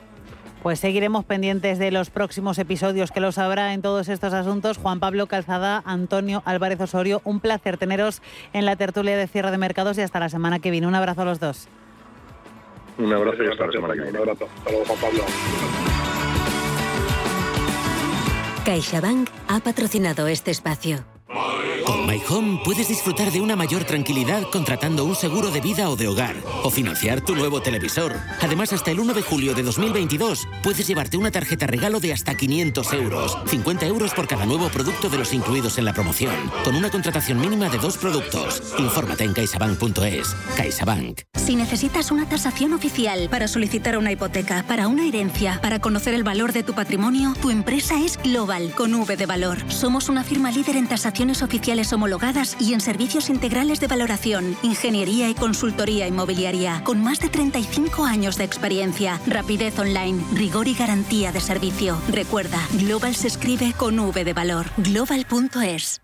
Speaker 11: Pues seguiremos pendientes de los próximos episodios que los habrá en todos estos asuntos. Juan Pablo Calzada, Antonio Álvarez Osorio, un placer teneros en la tertulia de cierre de mercados y hasta la semana que viene. Un abrazo a los dos.
Speaker 28: Un abrazo y hasta la semana que viene. Un abrazo. Hasta luego, Juan Pablo.
Speaker 29: CaixaBank ha patrocinado este espacio.
Speaker 30: Con My Home puedes disfrutar de una mayor tranquilidad contratando un seguro de vida o de hogar o financiar tu nuevo televisor. Además, hasta el 1 de julio de 2022 puedes llevarte una tarjeta regalo de hasta 500 euros, 50 euros por cada nuevo producto de los incluidos en la promoción, con una contratación mínima de dos productos. Infórmate en caixabank.es. CaixaBank.
Speaker 29: Si necesitas una tasación oficial para solicitar una hipoteca, para una herencia, para conocer el valor de tu patrimonio, tu empresa es Global con V de valor. Somos una firma líder en oficiales homologadas y en servicios integrales de valoración, ingeniería y consultoría inmobiliaria, con más de 35 años de experiencia, rapidez online, rigor y garantía de servicio. Recuerda, Global se escribe con V de valor. Global.es.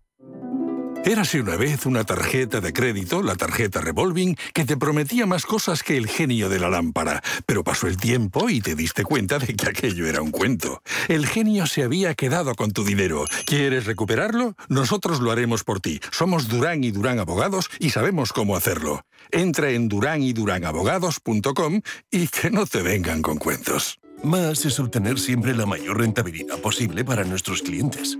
Speaker 31: Érase una vez una tarjeta de crédito, la tarjeta revolving, que te prometía más cosas que el genio de la lámpara. Pero pasó el tiempo y te diste cuenta de que aquello era un cuento. El genio se había quedado con tu dinero. ¿Quieres recuperarlo? Nosotros lo haremos por ti. Somos Durán y Durán Abogados y sabemos cómo hacerlo. Entra en duranyduránabogados.com y que no te vengan con cuentos.
Speaker 32: Más es obtener siempre la mayor rentabilidad posible para nuestros clientes.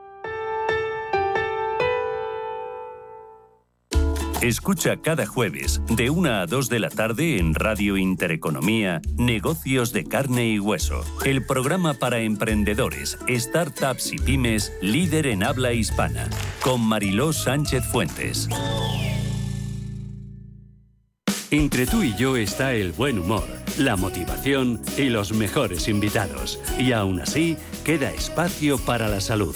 Speaker 5: Escucha cada jueves de 1 a 2 de la tarde en Radio Intereconomía Negocios de carne y hueso, el programa para emprendedores, startups y pymes líder en habla hispana, con Mariló Sánchez Fuentes.
Speaker 33: Entre tú y yo está el buen humor, la motivación y los mejores invitados. Y aún así, queda espacio para la salud.